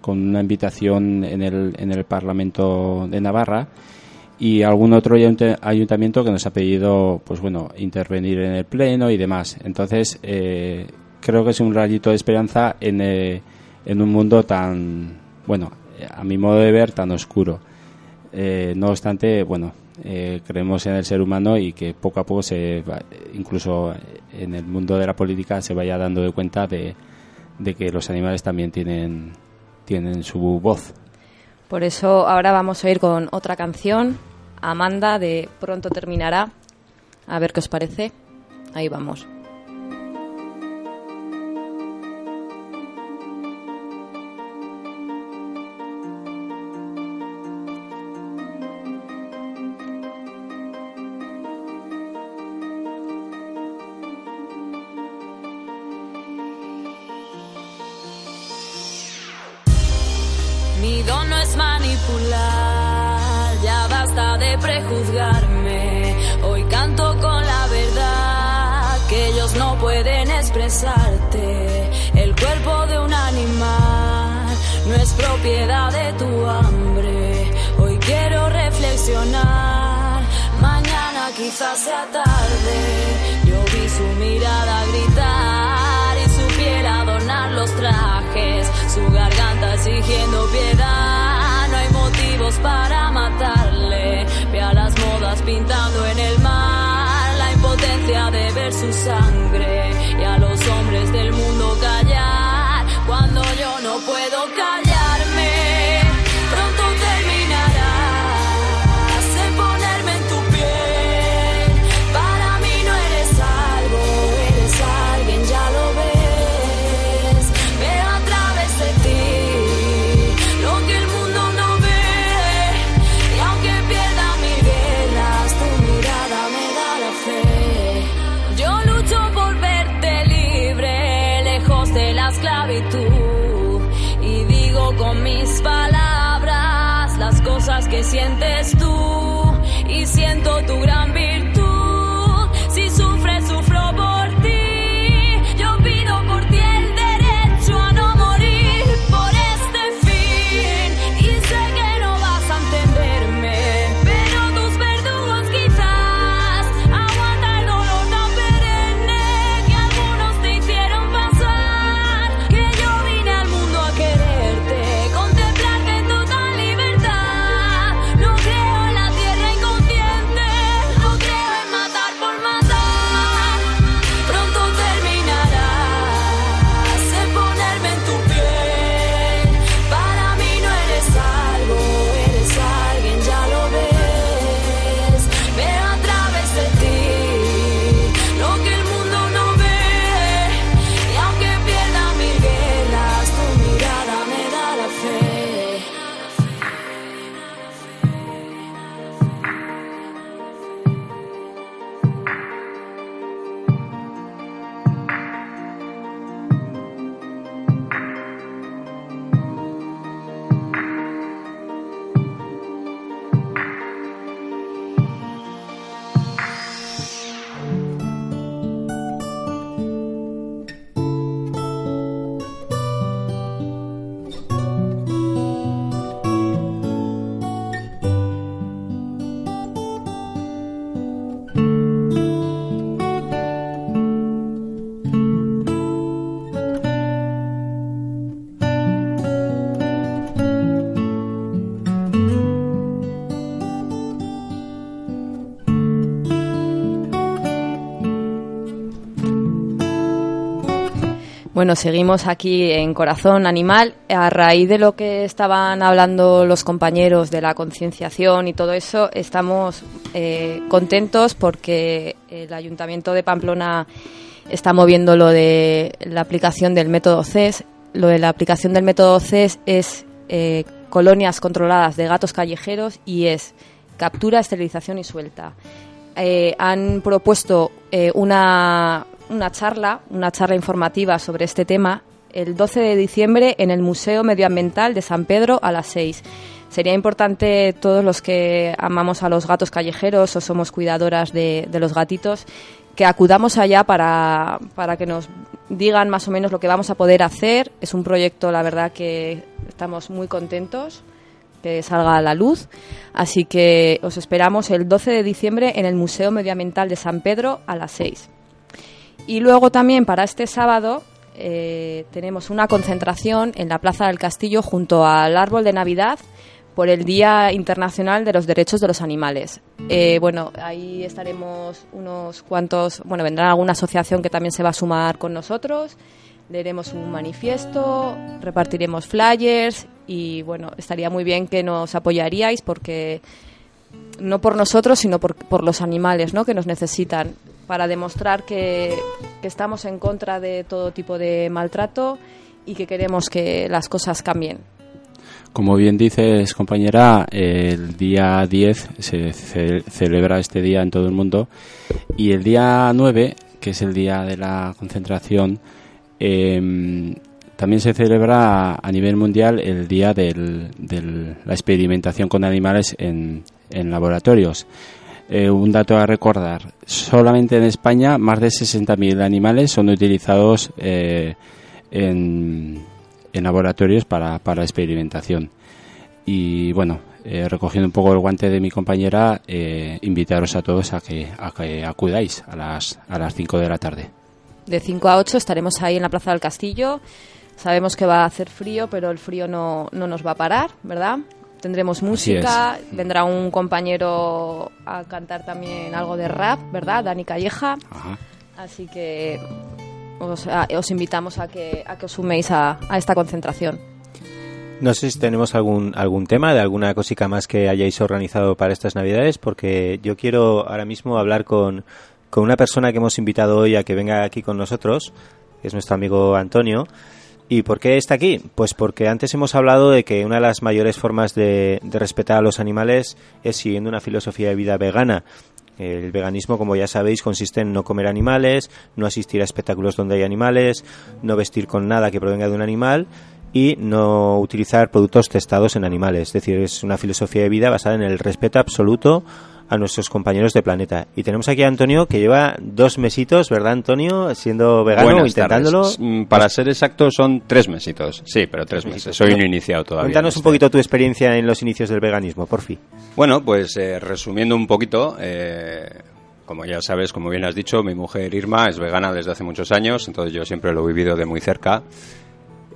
con una invitación en el, en el Parlamento de Navarra y algún otro ayunta- ayuntamiento que nos ha pedido pues bueno intervenir en el pleno y demás entonces eh, creo que es un rayito de esperanza en, eh, en un mundo tan bueno a mi modo de ver tan oscuro eh, no obstante, bueno, eh, creemos en el ser humano y que poco a poco se va- incluso en el mundo de la política se vaya dando de cuenta de, de que los animales también tienen, tienen su voz. Por eso ahora vamos a ir con otra canción, Amanda de Pronto terminará. A ver qué os parece. Ahí vamos. Quizás tarde. Yo vi su mirada gritar y su piel adornar los trajes, su garganta exigiendo piedad. No hay motivos para matarle. Ve a las modas pintando en el mar la impotencia de ver su sangre y a los hombres del mundo callar cuando yo no puedo callarme. Sientes Bueno, seguimos aquí en Corazón Animal. A raíz de lo que estaban hablando los compañeros de la concienciación y todo eso, estamos eh, contentos porque el Ayuntamiento de Pamplona está moviendo lo de la aplicación del método CES. Lo de la aplicación del método CES es eh, colonias controladas de gatos callejeros y es captura, esterilización y suelta. Eh, han propuesto una, una charla, una charla informativa sobre este tema el 12 de diciembre en el Museo Medioambiental de San Pedro a las 6. Sería importante todos los que amamos a los gatos callejeros o somos cuidadoras de, los gatitos que acudamos allá para, para que nos digan más o menos lo que vamos a poder hacer. Es un proyecto, la verdad, que estamos muy contentos que salga a la luz. Así que os esperamos el 12 de diciembre en el Museo Medioambiental de San Pedro a las 6. Y luego también para este sábado eh, tenemos una concentración en la Plaza del Castillo junto al árbol de Navidad por el Día Internacional de los Derechos de los Animales. Eh, bueno, ahí estaremos unos cuantos, bueno, vendrá alguna asociación que también se va a sumar con nosotros, leeremos un manifiesto, repartiremos flyers y bueno, estaría muy bien que nos apoyaríais porque no por nosotros, sino por, por los animales ¿no? que nos necesitan para demostrar que, estamos en contra de todo tipo de maltrato y que queremos que las cosas cambien. Como bien dices, compañera, el día 10 se ce- celebra este día en todo el mundo y el día 9, que es el día de la concentración, em, también se celebra a nivel mundial el día de la experimentación con animales en laboratorios. Eh, un dato a recordar, solamente en España más de 60.000 animales son utilizados eh, en, laboratorios para, para experimentación. Y bueno, eh, recogiendo un poco el guante de mi compañera, invitaros a todos a que, a que acudáis a las, a las 5 de la tarde. De 5 a 8 estaremos ahí en la Plaza del Castillo. Sabemos que va a hacer frío, pero el frío no, no nos va a parar, ¿verdad? Tendremos música, vendrá un compañero a cantar también algo de rap, ¿verdad? Dani Calleja. Así que os, a- os invitamos a que, a que os suméis a, a esta concentración. No sé si tenemos algún, algún tema de alguna cosica más que hayáis organizado para estas Navidades, porque yo quiero ahora mismo hablar con, con una persona que hemos invitado hoy a que venga aquí con nosotros, que es nuestro amigo Antonio. ¿Y por qué está aquí? Pues porque antes hemos hablado de que una de las mayores formas de, respetar a los animales es siguiendo una filosofía de vida vegana. El veganismo, como ya sabéis, consiste en no comer animales, no asistir a espectáculos donde hay animales, no vestir con nada que provenga de un animal y no utilizar productos testados en animales. Es decir, es una filosofía de vida basada en el respeto absoluto a nuestros compañeros de planeta. Y tenemos aquí a Antonio que lleva dos mesitos, ¿verdad, Antonio? Siendo vegano, Buenas intentándolo. tardes. Mm, Para ser exacto, son tres mesitos. Sí, pero tres meses. Soy un iniciado todavía. Cuéntanos un este. poquito tu experiencia en los inicios del veganismo, por fin. Bueno, pues eh, resumiendo un poquito, eh, como ya sabes, como bien has dicho, mi mujer Irma es vegana desde hace muchos años, entonces yo siempre lo he vivido de muy cerca.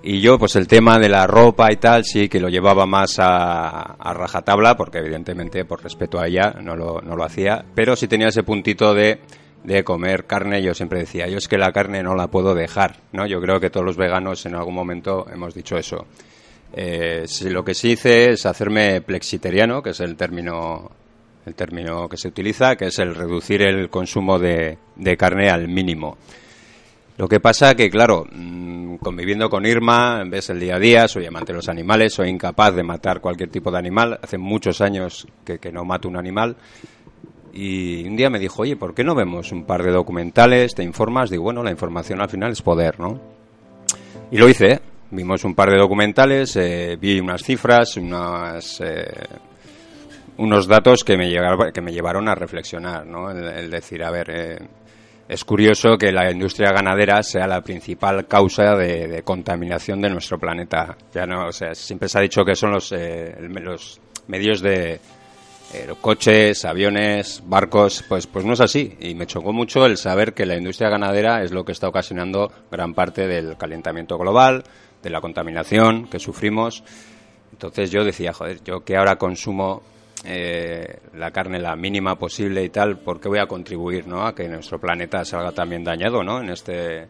Y yo, pues el tema de la ropa y tal, sí que lo llevaba más a, a rajatabla, porque evidentemente, por respeto a ella, no lo, no lo hacía. Pero sí tenía ese puntito de, de comer carne, yo siempre decía, yo es que la carne no la puedo dejar, ¿no? Yo creo que todos los veganos en algún momento hemos dicho eso. Eh, sí, lo que sí hice es hacerme plexiteriano, que es el término, el término que se utiliza, que es el reducir el consumo de, de carne al mínimo. Lo que pasa que, claro, mm, conviviendo con Irma, ves el día a día, soy amante de los animales, soy incapaz de matar cualquier tipo de animal. Hace muchos años que, que no mato un animal. Y un día me dijo, oye, ¿por qué no vemos un par de documentales? ¿Te informas? Digo, bueno, la información al final es poder, ¿no? Y lo hice. Vimos un par de documentales, eh, vi unas cifras, unas, eh, unos datos que me, llegaron, que me llevaron a reflexionar, ¿no? El, el decir, a ver, eh, es curioso que la industria ganadera sea la principal causa de, contaminación de nuestro planeta. Ya no, o sea, siempre se ha dicho que son los, eh, los medios de eh, coches, aviones, barcos, pues, pues no es así. Y me chocó mucho el saber que la industria ganadera es lo que está ocasionando gran parte del calentamiento global, de la contaminación que sufrimos. Entonces yo decía, joder, yo que ahora consumo eh, la carne la mínima posible y tal, ¿por qué voy a contribuir ¿no? a que nuestro planeta salga también dañado ¿no? en, este,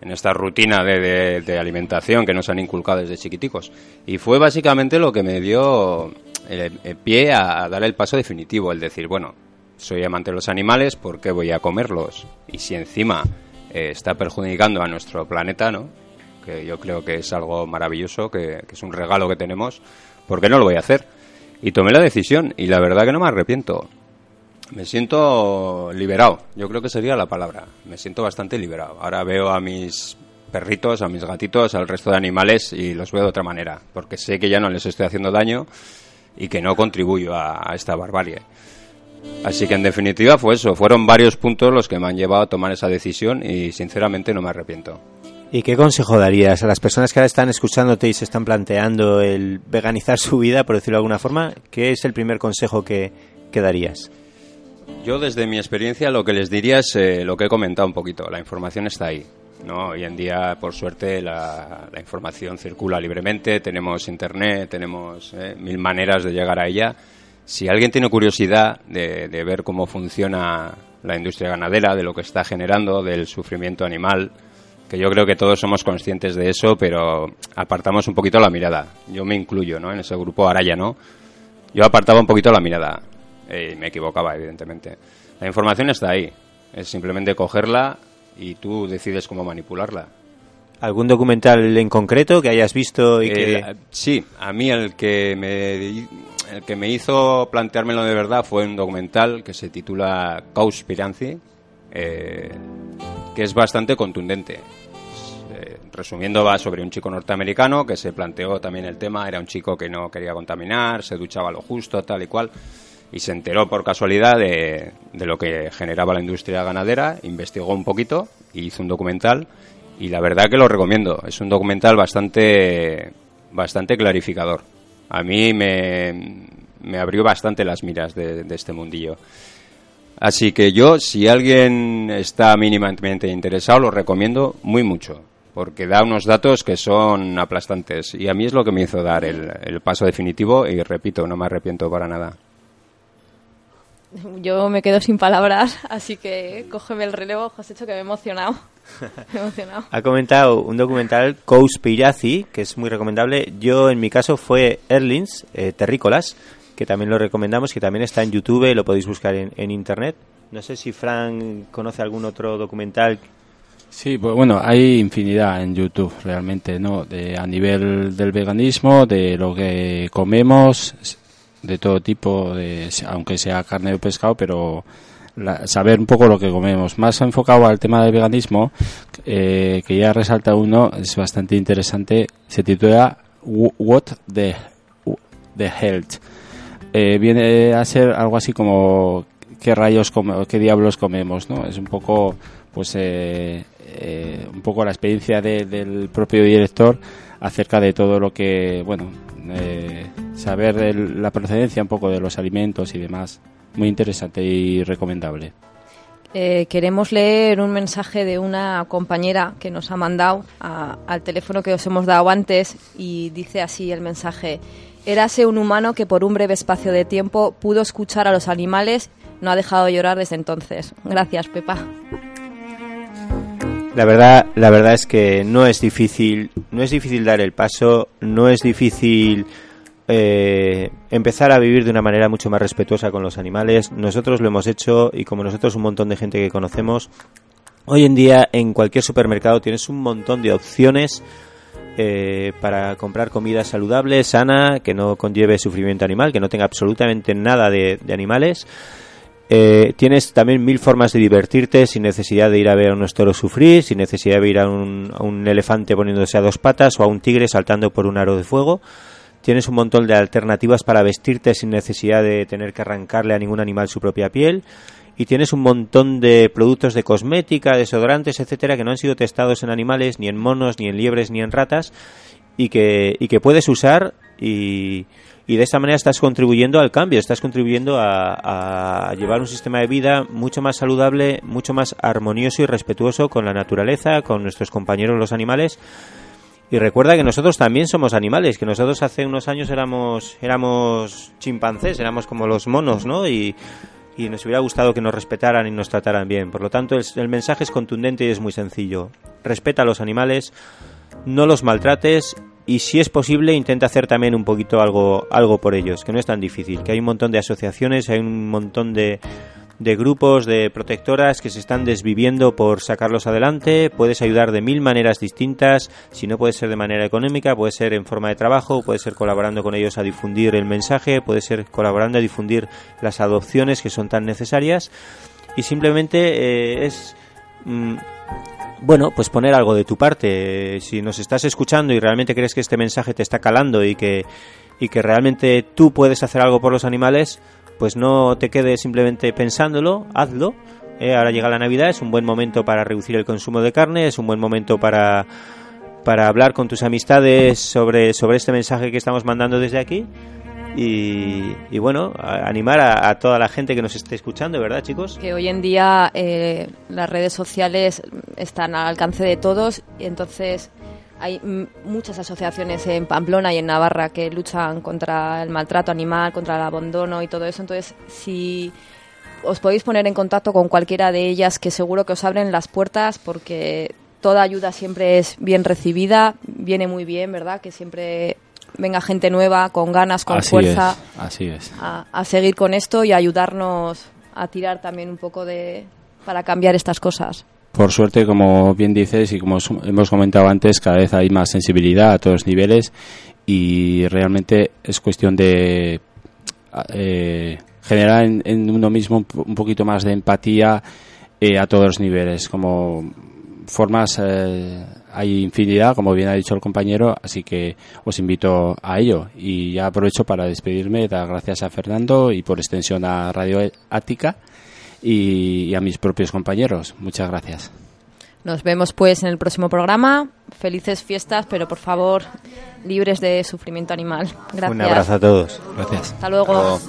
en esta rutina de, de- alimentación que nos han inculcado desde chiquiticos? Y fue básicamente lo que me dio el, el pie a, dar el paso definitivo, el decir, bueno, soy amante de los animales, ¿por qué voy a comerlos? Y si encima eh, está perjudicando a nuestro planeta, ¿no? que yo creo que es algo maravilloso, que, que es un regalo que tenemos, ¿por qué no lo voy a hacer? Y tomé la decisión y la verdad que no me arrepiento. Me siento liberado, yo creo que sería la palabra. Me siento bastante liberado. Ahora veo a mis perritos, a mis gatitos, al resto de animales y los veo de otra manera, porque sé que ya no les estoy haciendo daño y que no contribuyo a, a esta barbarie. Así que en definitiva fue eso, fueron varios puntos los que me han llevado a tomar esa decisión y sinceramente no me arrepiento. ¿Y qué consejo darías a las personas que ahora están escuchándote y se están planteando el veganizar su vida, por decirlo de alguna forma? ¿Qué es el primer consejo que, que darías? Yo desde mi experiencia lo que les diría es eh, lo que he comentado un poquito, la información está ahí. ¿no? Hoy en día, por suerte, la, información circula libremente, tenemos internet, tenemos eh, mil maneras de llegar a ella. Si alguien tiene curiosidad de ver cómo funciona la industria ganadera, de lo que está generando, del sufrimiento animal, que yo creo que todos somos conscientes de eso, pero apartamos un poquito la mirada. Yo me incluyo ¿no? en ese grupo, ahora ya no. Yo apartaba un poquito la mirada eh, y me equivocaba, evidentemente. La información está ahí, es simplemente cogerla y tú decides cómo manipularla. ¿Algún documental en concreto que hayas visto y que... Sí, a mí el que me el que me hizo planteármelo de verdad fue un documental que se titula Cowspiracy, eh, que es bastante contundente. Resumiendo, va sobre un chico norteamericano que se planteó también el tema. Era un chico que no quería contaminar, se duchaba lo justo, tal y cual. Y se enteró por casualidad de, lo que generaba la industria ganadera, investigó un poquito y hizo un documental. Y la verdad que lo recomiendo. Es un documental bastante, bastante clarificador. A mí me, me abrió bastante las miras de, de este mundillo. Así que yo, si alguien está mínimamente interesado, lo recomiendo muy mucho, porque da unos datos que son aplastantes. Y a mí es lo que me hizo dar el, el paso definitivo y repito, no me arrepiento para nada. Yo me quedo sin palabras, así que cógeme el relevo, José, que me he emocionado. Me he emocionado. Ha comentado un documental, Cowspiracy, que es muy recomendable. Yo, en mi caso, fue Erlings, eh, Terrícolas, que también lo recomendamos, que también está en YouTube, lo podéis buscar en, en Internet. No sé si Fran conoce algún otro documental Sí, pues bueno, hay infinidad en YouTube realmente, ¿no? De, a nivel del veganismo, de lo que comemos, de todo tipo, de, aunque sea carne o pescado, pero la- saber un poco lo que comemos. Más enfocado al tema del veganismo, eh, que ya resalta uno, es bastante interesante, se titula Wh- What the, the Health. Eh, viene a ser algo así como qué rayos come- qué diablos comemos, ¿no? Es un poco pues eh, eh, un poco la experiencia de- del propio director acerca de todo lo que bueno eh, saber el- la procedencia un poco de los alimentos y demás muy interesante y recomendable Eh, queremos leer un mensaje de una compañera que nos ha mandado al teléfono que os hemos dado antes y dice así el mensaje. Érase un humano que por un breve espacio de tiempo pudo escuchar a los animales, no ha dejado de llorar desde entonces. Gracias, Pepa. La verdad, la verdad es que no es difícil, no es difícil dar el paso, no es difícil eh, empezar a vivir de una manera mucho más respetuosa con los animales. Nosotros lo hemos hecho y como nosotros un montón de gente que conocemos, hoy en día en cualquier supermercado tienes un montón de opciones eh, para comprar comida saludable, sana, que no conlleve sufrimiento animal, que no tenga absolutamente nada de, de animales. Eh, tienes también mil formas de divertirte sin necesidad de ir a ver a unos toros sufrir, sin necesidad de ir a un, a un elefante poniéndose a dos patas o a un tigre saltando por un aro de fuego. Tienes un montón de alternativas para vestirte sin necesidad de tener que arrancarle a ningún animal su propia piel. Y tienes un montón de productos de cosmética, desodorantes, etcétera, que no han sido testados en animales, ni en monos, ni en liebres, ni en ratas, y que, y que puedes usar y, de esta manera estás contribuyendo al cambio, estás contribuyendo a, a llevar un sistema de vida mucho más saludable, mucho más armonioso y respetuoso con la naturaleza, con nuestros compañeros los animales. Y recuerda que nosotros también somos animales, que nosotros hace unos años éramos, éramos chimpancés, éramos como los monos, ¿no? Y, nos hubiera gustado que nos respetaran y nos trataran bien. Por lo tanto, el mensaje es contundente y es muy sencillo. Respeta a los animales, no los maltrates y si es posible intenta hacer también un poquito algo algo por ellos, que no es tan difícil, que hay un montón de asociaciones, hay un montón de de grupos de protectoras que se están desviviendo por sacarlos adelante, puedes ayudar de mil maneras distintas, si no puede ser de manera económica, puede ser en forma de trabajo, puede ser colaborando con ellos a difundir el mensaje, puede ser colaborando a difundir las adopciones que son tan necesarias. Y simplemente eh, es mm, bueno, pues poner algo de tu parte. Si nos estás escuchando y realmente crees que este mensaje te está calando y que, y que realmente tú puedes hacer algo por los animales, pues no te quedes simplemente pensándolo, hazlo. Eh, ahora llega la Navidad, es un buen momento para reducir el consumo de carne, es un buen momento para, para hablar con tus amistades sobre, sobre este mensaje que estamos mandando desde aquí. Y, y bueno, animar a, toda la gente que nos esté escuchando, ¿verdad, chicos? Que hoy en día eh, las redes sociales están al alcance de todos y entonces hay muchas asociaciones en Pamplona y en Navarra que luchan contra el maltrato animal, contra el abandono y todo eso. Entonces, si os podéis poner en contacto con cualquiera de ellas, que seguro que os abren las puertas porque toda ayuda siempre es bien recibida, viene muy bien, ¿verdad? Que siempre venga gente nueva, con ganas, con así fuerza es así es a, a seguir con esto y ayudarnos a tirar también un poco de para cambiar estas cosas. Por suerte, como bien dices y como os- hemos comentado antes, cada vez hay más sensibilidad a todos los niveles y realmente es cuestión de eh, generar en, en uno mismo un poquito más de empatía eh, a todos los niveles. Como formas eh, hay infinidad, como bien ha dicho el compañero, así que os invito a ello. Y ya aprovecho para despedirme, dar gracias a Fernando y por extensión a Radio Ática y, y a mis propios compañeros. Muchas gracias. Nos vemos pues en el próximo programa. Felices fiestas, pero por favor, libres de sufrimiento animal. Gracias. Un abrazo a todos. Gracias. Hasta luego.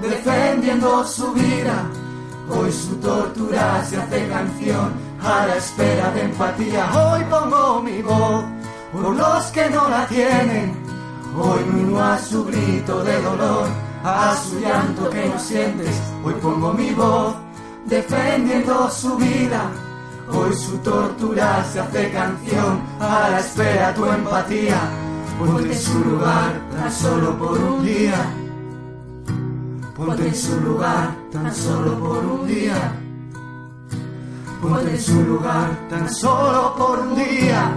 Defendiendo su vida. Hoy su tortura se hace canción a la espera de empatía. Hoy pongo mi voz por los que no la tienen. Hoy me uno a su grito de dolor, a su llanto que no sientes. Hoy pongo mi voz defendiendo su vida. Hoy su tortura se hace canción a la espera tu empatía. Ponte su lugar tan solo por un día. Ponte en su lugar tan solo por un día. Ponte en su lugar tan solo por un día.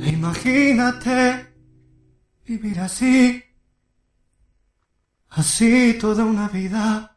E imagínate vivir así, así toda una vida